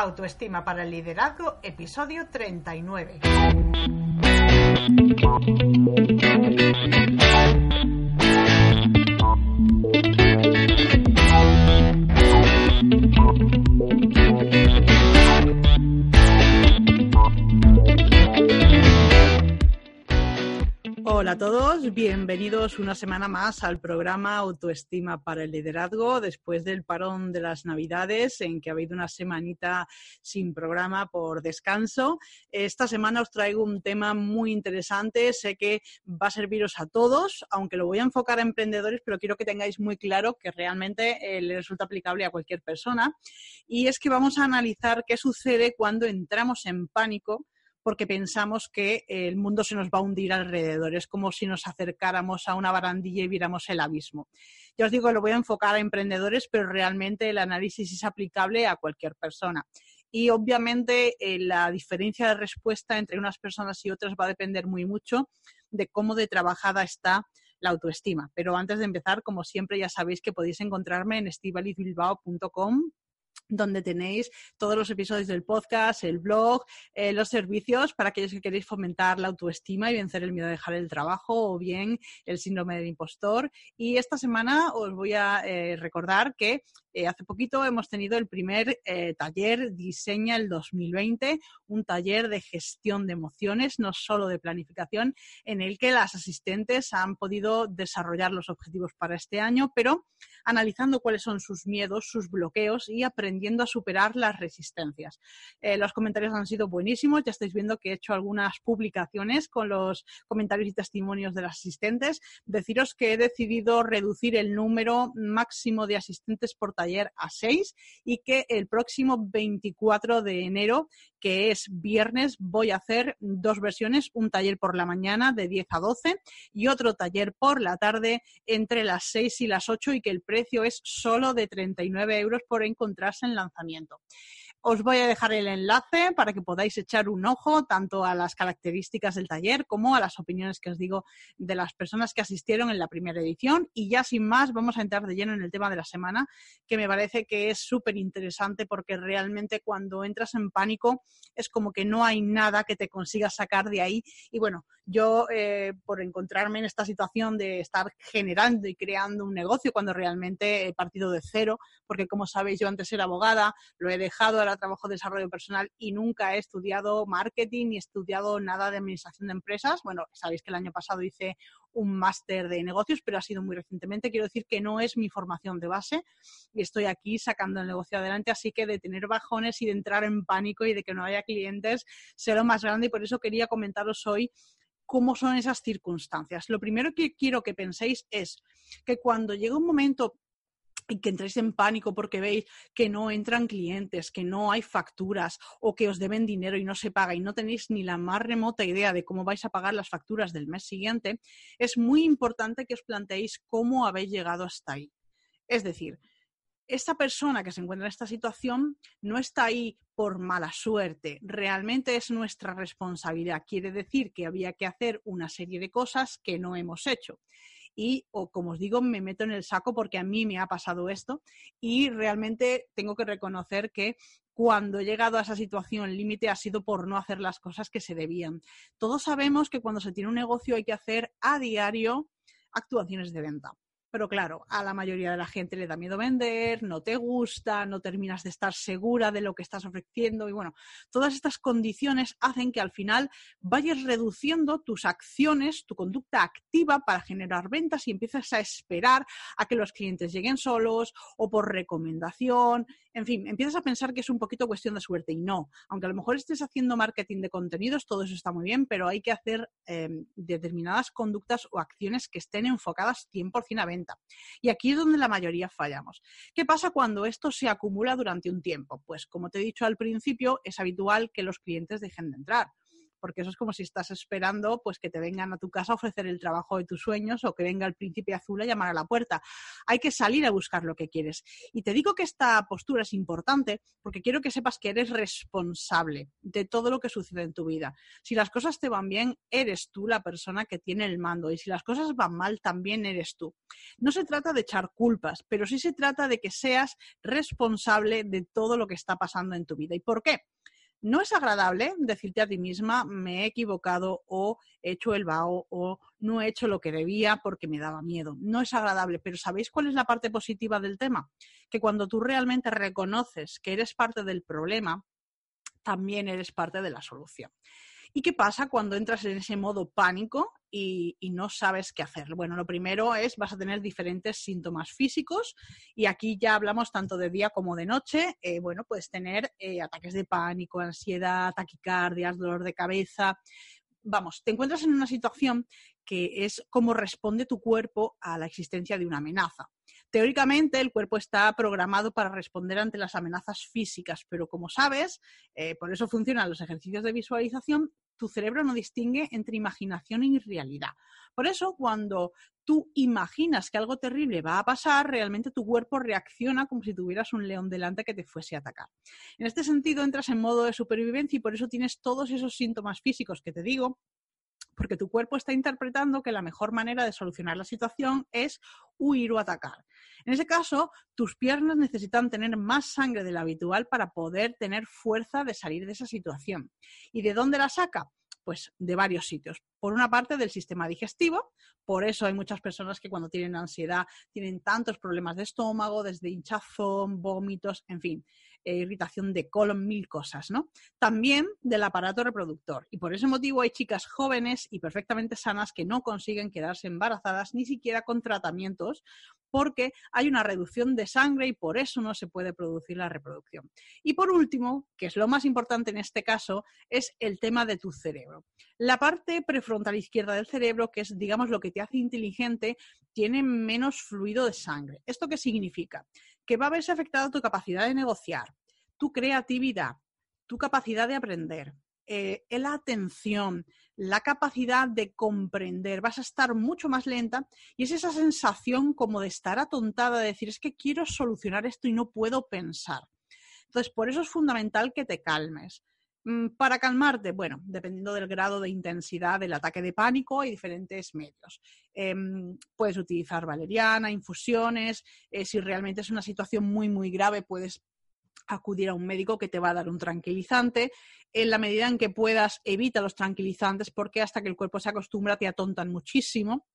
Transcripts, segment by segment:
Autoestima para el Liderazgo, episodio 39. Todos, bienvenidos una semana más al programa Autoestima para el Liderazgo después del parón de las Navidades en que ha habido una semanita sin programa por descanso. Esta semana os traigo un tema muy interesante, sé que va a serviros a todos, aunque lo voy a enfocar a emprendedores, pero quiero que tengáis muy claro que realmente eh, le resulta aplicable a cualquier persona. Y es que vamos a analizar qué sucede cuando entramos en pánico porque pensamos que el mundo se nos va a hundir alrededor. Es como si nos acercáramos a una barandilla y viéramos el abismo. Ya os digo, lo voy a enfocar a emprendedores, pero realmente el análisis es aplicable a cualquier persona. Y obviamente eh, la diferencia de respuesta entre unas personas y otras va a depender muy mucho de cómo de trabajada está la autoestima. Pero antes de empezar, como siempre, ya sabéis que podéis encontrarme en estivalizbilbao.com donde tenéis todos los episodios del podcast, el blog, eh, los servicios para aquellos que queréis fomentar la autoestima y vencer el miedo de dejar el trabajo o bien el síndrome del impostor. Y esta semana os voy a eh, recordar que eh, hace poquito hemos tenido el primer taller Diseña el 2020, un taller de gestión de emociones, no solo de planificación, en el que las asistentes han podido desarrollar los objetivos para este año, pero analizando cuáles son sus miedos, sus bloqueos y aprendiendo a superar las resistencias. Eh, los comentarios han sido buenísimos, ya estáis viendo que he hecho algunas publicaciones con los comentarios y testimonios de las asistentes. Deciros que he decidido reducir el número máximo de asistentes por taller a seis y que el próximo 24 de enero, que es viernes, voy a hacer dos versiones, un taller por la mañana de 10 a 12 y otro taller por la tarde entre las 6 y las 8 y que el precio es solo de 39 euros por encontrarse lanzamiento. Os voy a dejar el enlace para que podáis echar un ojo tanto a las características del taller como a las opiniones que os digo de las personas que asistieron en la primera edición. Y ya sin más, vamos a entrar de lleno en el tema de la semana, que me parece que es súper interesante porque realmente cuando entras en pánico es como que no hay nada que te consiga sacar de ahí. Y bueno, yo eh, por encontrarme en esta situación de estar generando y creando un negocio cuando realmente he partido de cero, porque como sabéis yo antes era abogada, lo he dejado, ahora trabajo de desarrollo personal y nunca he estudiado marketing ni estudiado nada de administración de empresas. Bueno, sabéis que el año pasado hice un máster de negocios, pero ha sido muy recientemente. Quiero decir que no es mi formación de base y estoy aquí sacando el negocio adelante, así que de tener bajones y de entrar en pánico y de que no haya clientes, sé lo más grande y por eso quería comentaros hoy cómo son esas circunstancias. Lo primero que quiero que penséis es que cuando llega un momento y que entréis en pánico porque veis que no entran clientes, que no hay facturas o que os deben dinero y no se paga y no tenéis ni la más remota idea de cómo vais a pagar las facturas del mes siguiente, es muy importante que os planteéis cómo habéis llegado hasta ahí. Es decir, esta persona que se encuentra en esta situación no está ahí por mala suerte, realmente es nuestra responsabilidad. Quiere decir que había que hacer una serie de cosas que no hemos hecho. Y, o como os digo, me meto en el saco porque a mí me ha pasado esto y realmente tengo que reconocer que cuando he llegado a esa situación límite ha sido por no hacer las cosas que se debían. Todos sabemos que cuando se tiene un negocio hay que hacer a diario actuaciones de venta. Pero claro, a la mayoría de la gente le da miedo vender, no te gusta, no terminas de estar segura de lo que estás ofreciendo. Y bueno, todas estas condiciones hacen que al final vayas reduciendo tus acciones, tu conducta activa para generar ventas y empiezas a esperar a que los clientes lleguen solos o por recomendación, en fin, empiezas a pensar que es un poquito cuestión de suerte y no, aunque a lo mejor estés haciendo marketing de contenidos, todo eso está muy bien, pero hay que hacer em, determinadas conductas o acciones que estén enfocadas 100% a venta y aquí es donde la mayoría fallamos. ¿Qué pasa cuando esto se acumula durante un tiempo? Pues como te he dicho al principio, es habitual que los clientes dejen de entrar porque eso es como si estás esperando pues que te vengan a tu casa a ofrecer el trabajo de tus sueños o que venga el príncipe azul a llamar a la puerta. Hay que salir a buscar lo que quieres. Y te digo que esta postura es importante porque quiero que sepas que eres responsable de todo lo que sucede en tu vida. Si las cosas te van bien, eres tú la persona que tiene el mando y si las cosas van mal, también eres tú. No se trata de echar culpas, pero sí se trata de que seas responsable de todo lo que está pasando en tu vida. ¿Y por qué? No es agradable decirte a ti misma, me he equivocado o he hecho el vaho o no he hecho lo que debía porque me daba miedo. No es agradable, pero ¿sabéis cuál es la parte positiva del tema? Que cuando tú realmente reconoces que eres parte del problema, también eres parte de la solución. ¿Y qué pasa cuando entras en ese modo pánico y, no sabes qué hacer? Bueno, lo primero es vas a tener diferentes síntomas físicos y aquí ya hablamos tanto de día como de noche. Eh, bueno, puedes tener eh, ataques de pánico, ansiedad, taquicardias, dolor de cabeza. Vamos, te encuentras en una situación que es cómo responde tu cuerpo a la existencia de una amenaza. Teóricamente, el cuerpo está programado para responder ante las amenazas físicas, pero como sabes, eh, por eso funcionan los ejercicios de visualización, tu cerebro no distingue entre imaginación y realidad. Por eso, cuando tú imaginas que algo terrible va a pasar, realmente tu cuerpo reacciona como si tuvieras un león delante que te fuese a atacar. En este sentido, entras en modo de supervivencia y por eso tienes todos esos síntomas físicos que te digo, porque tu cuerpo está interpretando que la mejor manera de solucionar la situación es huir o atacar. En ese caso, tus piernas necesitan tener más sangre de la habitual para poder tener fuerza de salir de esa situación. ¿Y de dónde la saca? Pues de varios sitios. Por una parte, del sistema digestivo. Por eso hay muchas personas que cuando tienen ansiedad tienen tantos problemas de estómago, desde hinchazón, vómitos, en fin. Eh, irritación de colon, mil cosas, ¿no? También del aparato reproductor. Y por ese motivo hay chicas jóvenes y perfectamente sanas que no consiguen quedarse embarazadas ni siquiera con tratamientos porque hay una reducción de sangre y por eso no se puede producir la reproducción. Y por último, que es lo más importante en este caso, es el tema de tu cerebro. La parte prefrontal izquierda del cerebro, que es, digamos, lo que te hace inteligente, tiene menos fluido de sangre. ¿Esto qué significa? Que va a verse afectada tu capacidad de negociar, tu creatividad, tu capacidad de aprender, eh, la atención, la capacidad de comprender, vas a estar mucho más lenta y es esa sensación como de estar atontada, de decir, es que quiero solucionar esto y no puedo pensar. Entonces, por eso es fundamental que te calmes. Mm, para calmarte, bueno, dependiendo del grado de intensidad del ataque de pánico, hay diferentes medios. Em, puedes utilizar valeriana, infusiones. Eh, si realmente es una situación muy, muy grave, puedes acudir a un médico que te va a dar un tranquilizante. En la medida en que puedas, evita los tranquilizantes porque hasta que el cuerpo se acostumbra te atontan muchísimo.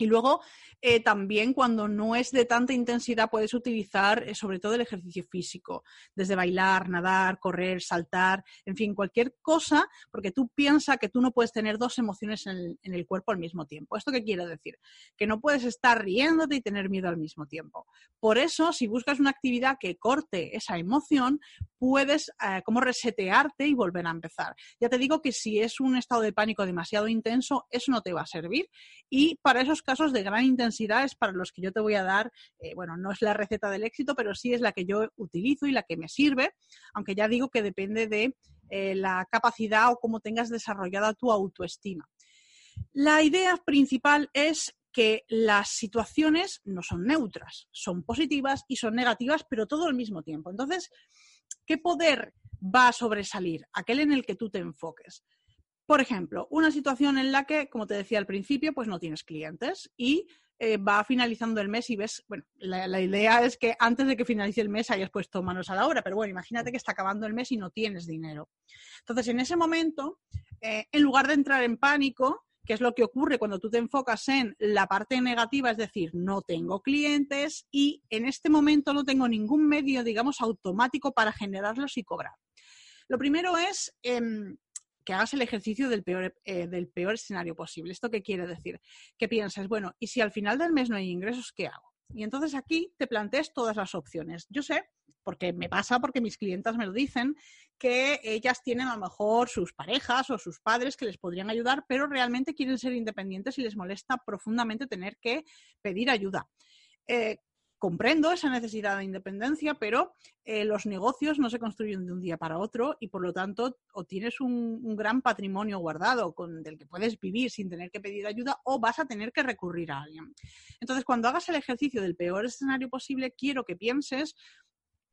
Y luego, eh, también cuando no es de tanta intensidad, puedes utilizar eh, sobre todo el ejercicio físico, desde bailar, nadar, correr, saltar, en fin, cualquier cosa, porque tú piensas que tú no puedes tener dos emociones en el, cuerpo al mismo tiempo. ¿Esto qué quiere decir? Que no puedes estar riéndote y tener miedo al mismo tiempo. Por eso, si buscas una actividad que corte esa emoción, puedes eh, como resetearte y volver a empezar. Ya te digo que si es un estado de pánico demasiado intenso, eso no te va a servir. Y para esos casos de gran intensidad es para los que yo te voy a dar, eh, bueno, no es la receta del éxito, pero sí es la que yo utilizo y la que me sirve, aunque ya digo que depende de eh, la capacidad o cómo tengas desarrollada tu autoestima. La idea principal es que las situaciones no son neutras, son positivas y son negativas, pero todo al mismo tiempo. Entonces, ¿qué poder va a sobresalir? Aquel en el que tú te enfoques. Por ejemplo, una situación en la que, como te decía al principio, pues no tienes clientes y eh, va finalizando el mes y ves, bueno, la, idea es que antes de que finalice el mes hayas puesto manos a la obra, pero bueno, imagínate que está acabando el mes y no tienes dinero. Entonces, en ese momento, eh, en lugar de entrar en pánico, que es lo que ocurre cuando tú te enfocas en la parte negativa, es decir, no tengo clientes y en este momento no tengo ningún medio, digamos, automático para generarlos y cobrar. Lo primero es em, que hagas el ejercicio del peor, eh, del peor escenario posible. ¿Esto qué quiere decir? Que piensas, bueno, ¿y si al final del mes no hay ingresos, qué hago? Y entonces aquí te planteas todas las opciones. Yo sé, porque me pasa, porque mis clientas me lo dicen, que ellas tienen a lo mejor sus parejas o sus padres que les podrían ayudar, pero realmente quieren ser independientes y les molesta profundamente tener que pedir ayuda. Eh, comprendo esa necesidad de independencia, pero eh, los negocios no se construyen de un día para otro y por lo tanto o tienes un, gran patrimonio guardado con, del que puedes vivir sin tener que pedir ayuda o vas a tener que recurrir a alguien. Entonces, cuando hagas el ejercicio del peor escenario posible, quiero que pienses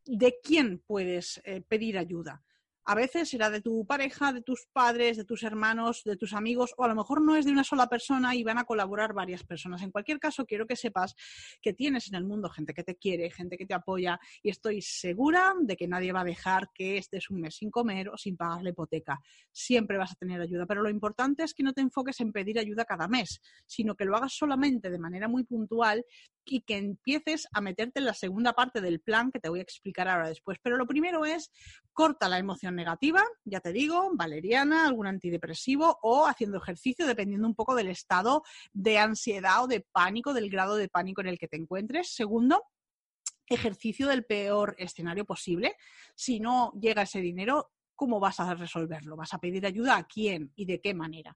de quién puedes eh, pedir ayuda a veces será de tu pareja, de tus padres, de tus hermanos, de tus amigos, o a lo mejor no es de una sola persona y van a colaborar varias personas. En cualquier caso, quiero que sepas que tienes en el mundo gente que te quiere, gente que te apoya, y estoy segura de que nadie va a dejar que estés un mes sin comer o sin pagar la hipoteca. Siempre vas a tener ayuda, pero lo importante es que no te enfoques en pedir ayuda cada mes, sino que lo hagas solamente de manera muy puntual y que empieces a meterte en la segunda parte del plan que te voy a explicar ahora después. Pero lo primero es corta la emoción negativa, ya te digo, valeriana, algún antidepresivo o haciendo ejercicio dependiendo un poco del estado de ansiedad o de pánico, del grado de pánico en el que te encuentres. Segundo, ejercicio del peor escenario posible. Si no llega ese dinero, ¿cómo vas a resolverlo? ¿Vas a pedir ayuda a quién y de qué manera?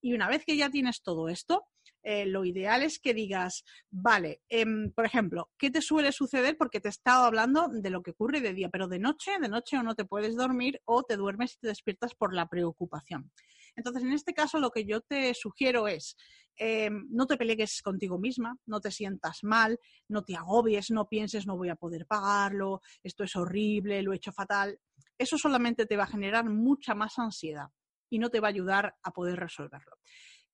Y una vez que ya tienes todo esto, eh, lo ideal es que digas, vale, em, por ejemplo, ¿qué te suele suceder? Porque te he estado hablando de lo que ocurre de día, pero de noche, de noche o no te puedes dormir o te duermes y te despiertas por la preocupación. Entonces, en este caso, lo que yo te sugiero es, em, no te pelees contigo misma, no te sientas mal, no te agobies, no pienses, no voy a poder pagarlo, esto es horrible, lo he hecho fatal. Eso solamente te va a generar mucha más ansiedad y no te va a ayudar a poder resolverlo.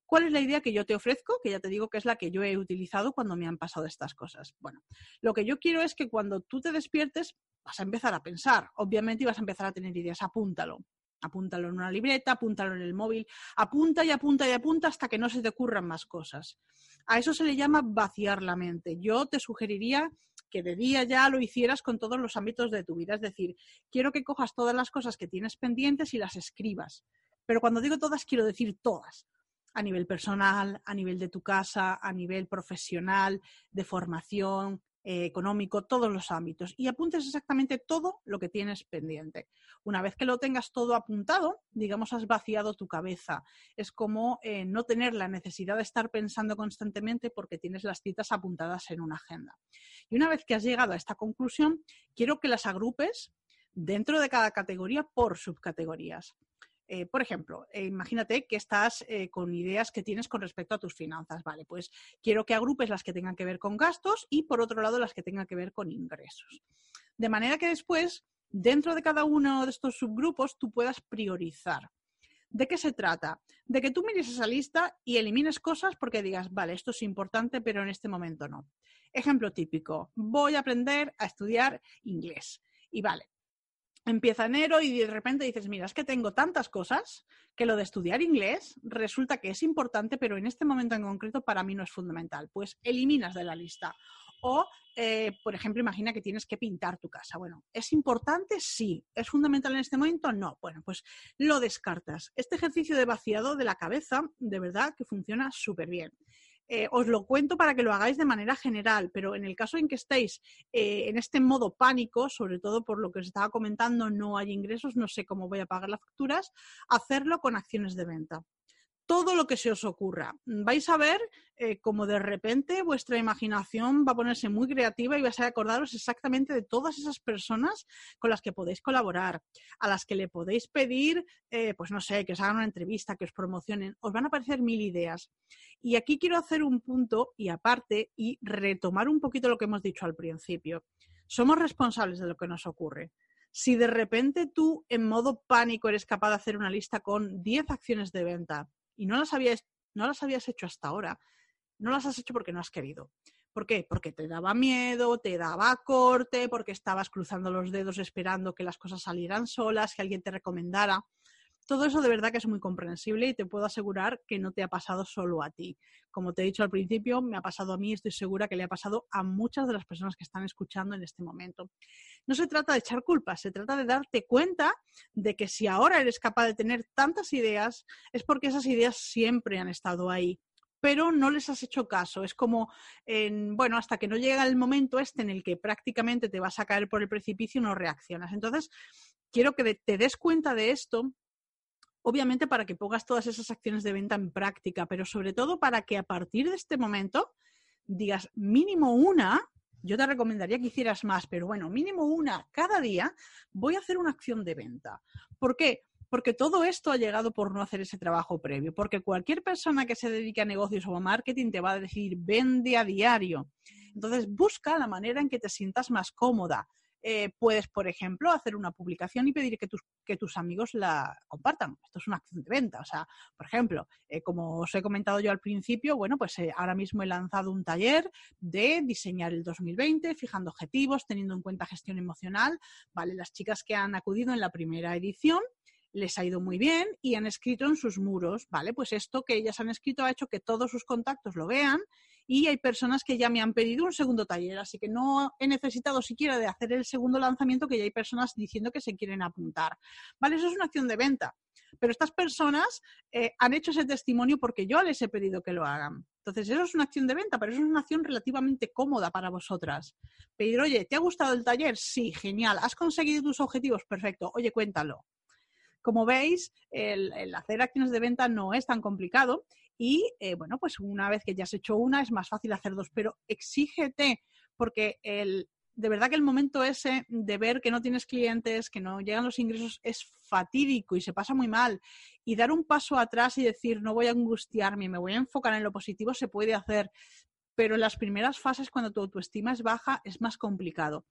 ¿Cuál es la idea que yo te ofrezco? Que ya te digo que es la que yo he utilizado cuando me han pasado estas cosas. Bueno, lo que yo quiero es que cuando tú te despiertes vas a empezar a pensar, obviamente, y vas a empezar a tener ideas, apúntalo. Apúntalo en una libreta, apúntalo en el móvil, apunta y apunta y apunta hasta que no se te ocurran más cosas. A eso se le llama vaciar la mente. Yo te sugeriría que de día ya lo hicieras con todos los ámbitos de tu vida. Es decir, quiero que cojas todas las cosas que tienes pendientes y las escribas. Pero cuando digo todas, quiero decir todas a nivel personal, a nivel de tu casa, a nivel profesional, de formación, eh, económico, todos los ámbitos. Y apuntes exactamente todo lo que tienes pendiente. Una vez que lo tengas todo apuntado, digamos, has vaciado tu cabeza. Es como eh, no tener la necesidad de estar pensando constantemente porque tienes las citas apuntadas en una agenda. Y una vez que has llegado a esta conclusión, quiero que las agrupes dentro de cada categoría por subcategorías. Eh, por ejemplo, eh, imagínate que estás eh, con ideas que tienes con respecto a tus finanzas. Vale, pues quiero que agrupes las que tengan que ver con gastos y por otro lado las que tengan que ver con ingresos. De manera que después, dentro de cada uno de estos subgrupos, tú puedas priorizar. ¿De qué se trata? De que tú mires esa lista y elimines cosas porque digas, vale, esto es importante, pero en este momento no. Ejemplo típico, voy a aprender a estudiar inglés. Y vale, empieza enero y de repente dices, mira, es que tengo tantas cosas que lo de estudiar inglés resulta que es importante, pero en este momento en concreto para mí no es fundamental. Pues eliminas de la lista. O, eh, por ejemplo, imagina que tienes que pintar tu casa. Bueno, ¿es importante? Sí. ¿Es fundamental en este momento? No. Bueno, pues lo descartas. Este ejercicio de vaciado de la cabeza, de verdad que funciona súper bien. Eh, os lo cuento para que lo hagáis de manera general, pero en el caso en que estéis eh, en este modo pánico, sobre todo por lo que os estaba comentando, no hay ingresos, no sé cómo voy a pagar las facturas, hacerlo con acciones de venta todo lo que se os ocurra. Vais a ver eh, como de repente vuestra imaginación va a ponerse muy creativa y vais a acordaros exactamente de todas esas personas con las que podéis colaborar, a las que le podéis pedir, eh, pues no sé, que os hagan una entrevista, que os promocionen. Os van a aparecer mil ideas. Y aquí quiero hacer un punto y aparte y retomar un poquito lo que hemos dicho al principio. Somos responsables de lo que nos ocurre. Si de repente tú en modo pánico eres capaz de hacer una lista con 10 acciones de venta, y no las habías, no las habías hecho hasta ahora, no las has hecho porque no has querido. ¿Por qué? Porque te daba miedo, te daba corte, porque estabas cruzando los dedos esperando que las cosas salieran solas, que alguien te recomendara. Todo eso de verdad que es muy comprensible y te puedo asegurar que no te ha pasado solo a ti. Como te he dicho al principio, me ha pasado a mí y estoy segura que le ha pasado a muchas de las personas que están escuchando en este momento. No se trata de echar culpas, se trata de darte cuenta de que si ahora eres capaz de tener tantas ideas, es porque esas ideas siempre han estado ahí pero no les has hecho caso. Es como, bueno, hasta que no llega el momento este en el que prácticamente te vas a caer por el precipicio, no reaccionas. Entonces, quiero que te des cuenta de esto obviamente para que pongas todas esas acciones de venta en práctica, pero sobre todo para que a partir de este momento digas mínimo una yo te recomendaría que hicieras más, pero bueno, mínimo una cada día, voy a hacer una acción de venta. ¿Por qué? Porque todo esto ha llegado por no hacer ese trabajo previo, porque cualquier persona que se dedique a negocios o a marketing te va a decir vende a diario. Entonces, busca la manera en que te sientas más cómoda. Eh, puedes, por ejemplo, hacer una publicación y pedir que tus, que tus amigos la compartan. Esto es una acción de venta. O sea, por ejemplo, eh, como os he comentado yo al principio, bueno, pues eh, ahora mismo he lanzado un taller de diseñar el 2020, fijando objetivos, teniendo en cuenta gestión emocional. Vale, las chicas que han acudido en la primera edición les ha ido muy bien y han escrito en sus muros, ¿vale? Pues esto que ellas han escrito ha hecho que todos sus contactos lo vean y hay personas que ya me han pedido un segundo taller, así que no he necesitado siquiera de hacer el segundo lanzamiento que ya hay personas diciendo que se quieren apuntar. ¿Vale? Eso es una acción de venta. Pero estas personas eh, han hecho ese testimonio porque yo les he pedido que lo hagan. Entonces, eso es una acción de venta, pero eso es una acción relativamente cómoda para vosotras. Pedir, oye, ¿te ha gustado el taller? Sí, genial. ¿Has conseguido tus objetivos? Perfecto. Oye, cuéntalo. Como veis, el, hacer acciones de venta no es tan complicado y, eh, bueno, pues una vez que ya has hecho una es más fácil hacer dos, pero exígete porque el, de verdad que el momento ese de ver que no tienes clientes, que no llegan los ingresos, es fatídico y se pasa muy mal. Y dar un paso atrás y decir, no voy a angustiarme, me voy a enfocar en lo positivo, se puede hacer. Pero en las primeras fases, cuando tu autoestima es baja, es más complicado.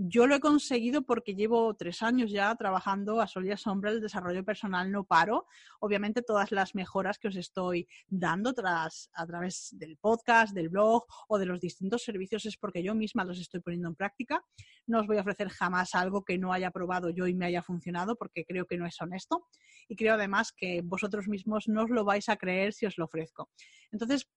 Yo lo he conseguido porque llevo tres años ya trabajando a sol y a sombra el desarrollo personal, no paro. Obviamente todas las mejoras que os estoy dando tras, a través del podcast, del blog o de los distintos servicios es porque yo misma los estoy poniendo en práctica. No os voy a ofrecer jamás algo que no haya probado yo y me haya funcionado porque creo que no es honesto. Y creo además que vosotros mismos no os lo vais a creer si os lo ofrezco. Entonces,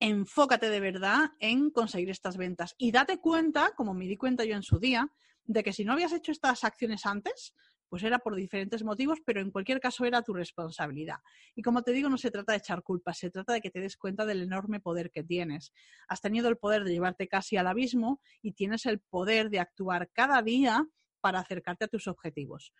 enfócate de verdad en conseguir estas ventas y date cuenta, como me di cuenta yo en su día, de que si no habías hecho estas acciones antes, pues era por diferentes motivos, pero en cualquier caso era tu responsabilidad. Y como te digo, no se trata de echar culpas, se trata de que te des cuenta del enorme poder que tienes. Has tenido el poder de llevarte casi al abismo y tienes el poder de actuar cada día para acercarte a tus objetivos.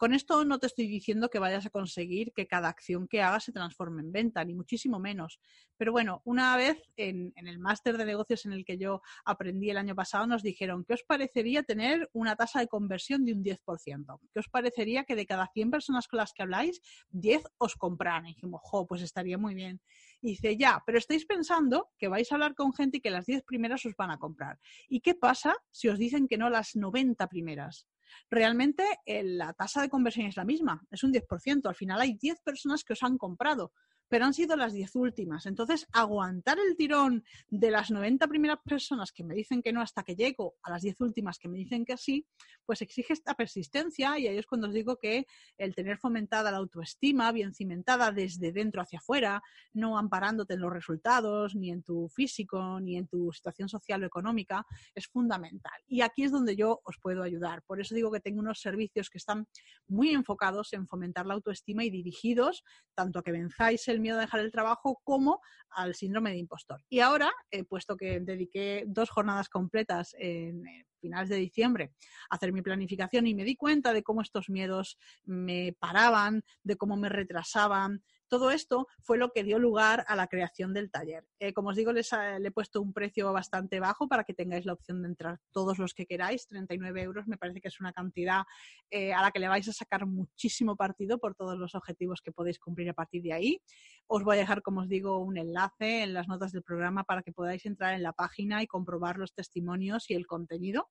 Con esto no te estoy diciendo que vayas a conseguir que cada acción que hagas se transforme en venta, ni muchísimo menos. Pero bueno, una vez en, el máster de negocios en el que yo aprendí el año pasado, nos dijeron, ¿qué os parecería tener una tasa de conversión de un 10%? ¿Qué os parecería que de cada 100 personas con las que habláis, 10 os compraran? Y dijimos, jo, pues estaría muy bien. Y dice, ya, pero estáis pensando que vais a hablar con gente y que las 10 primeras os van a comprar. ¿Y qué pasa si os dicen que no las 90 primeras? Realmente eh, la tasa de conversión es la misma, es un 10%. Al final hay 10 personas que os han comprado pero han sido las 10 últimas. Entonces, aguantar el tirón de las 90 primeras personas que me dicen que no hasta que llego a las 10 últimas que me dicen que sí, pues exige esta persistencia y ahí es cuando os digo que el tener fomentada la autoestima, bien cimentada desde dentro hacia afuera, no amparándote en los resultados, ni en tu físico, ni en tu situación social o económica, es fundamental. Y aquí es donde yo os puedo ayudar. Por eso digo que tengo unos servicios que están muy enfocados en fomentar la autoestima y dirigidos tanto a que venzáis el miedo a dejar el trabajo como al síndrome de impostor. Y ahora, eh, puesto que dediqué dos jornadas completas en finales de diciembre a hacer mi planificación y me di cuenta de cómo estos miedos me paraban, de cómo me retrasaban, todo esto fue lo que dio lugar a la creación del taller. Eh, como os digo, les le he puesto un precio bastante bajo para que tengáis la opción de entrar todos los que queráis. 39 euros me parece que es una cantidad eh, a la que le vais a sacar muchísimo partido por todos los objetivos que podéis cumplir a partir de ahí. Os voy a dejar, como os digo, un enlace en las notas del programa para que podáis entrar en la página y comprobar los testimonios y el contenido.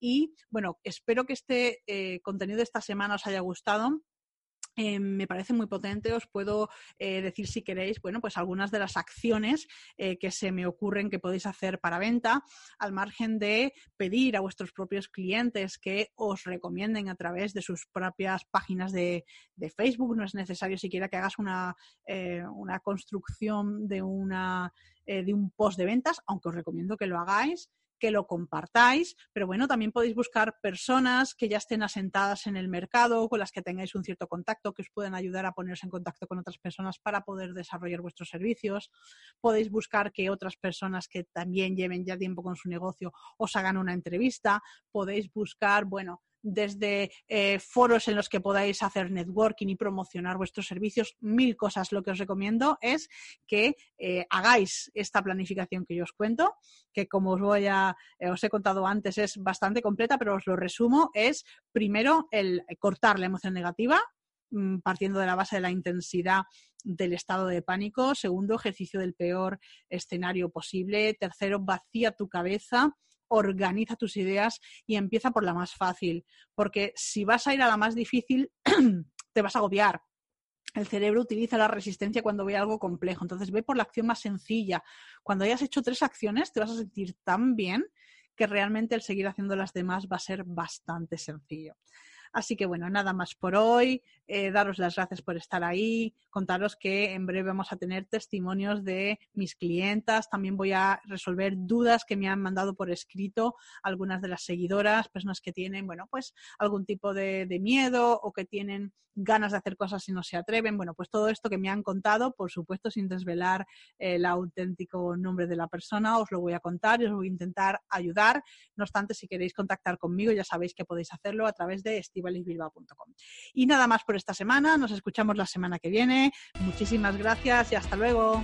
Y bueno, espero que este eh, contenido de esta semana os haya gustado eh, me parece muy potente. Os puedo eh, decir, si queréis, bueno, pues algunas de las acciones eh, que se me ocurren que podéis hacer para venta, al margen de pedir a vuestros propios clientes que os recomienden a través de sus propias páginas de, de Facebook. No es necesario siquiera que hagas una, una construcción de, una, de un post de ventas, aunque os recomiendo que lo hagáis que lo compartáis, pero bueno, también podéis buscar personas que ya estén asentadas en el mercado, con las que tengáis un cierto contacto, que os puedan ayudar a ponerse en contacto con otras personas para poder desarrollar vuestros servicios. Podéis buscar que otras personas que también lleven ya tiempo con su negocio os hagan una entrevista. Podéis buscar, bueno, desde eh, foros en los que podáis hacer networking y promocionar vuestros servicios, mil cosas. Lo que os recomiendo es que eh, hagáis esta planificación que yo os cuento, que como os voy a, eh, os he contado antes, es bastante completa, pero os lo resumo, es primero el cortar la emoción negativa, mm, partiendo de la base de la intensidad del estado de pánico. Segundo, ejercicio del peor escenario posible. Tercero, vacía tu cabeza organiza tus ideas y empieza por la más fácil, porque si vas a ir a la más difícil, te vas a agobiar. El cerebro utiliza la resistencia cuando ve algo complejo, entonces ve por la acción más sencilla. Cuando hayas hecho tres acciones, te vas a sentir tan bien que realmente el seguir haciendo las demás va a ser bastante sencillo. Así que bueno, nada más por hoy. Eh, daros las gracias por estar ahí. Contaros que en breve vamos a tener testimonios de mis clientas. También voy a resolver dudas que me han mandado por escrito algunas de las seguidoras, personas que tienen, bueno, pues algún tipo de, miedo o que tienen ganas de hacer cosas y no se atreven. Bueno, pues todo esto que me han contado, por supuesto, sin desvelar el auténtico nombre de la persona, os lo voy a contar y os voy a intentar ayudar. No obstante, si queréis contactar conmigo, ya sabéis que podéis hacerlo a través de Y nada más por esta semana, nos escuchamos la semana que viene. Muchísimas gracias y hasta luego.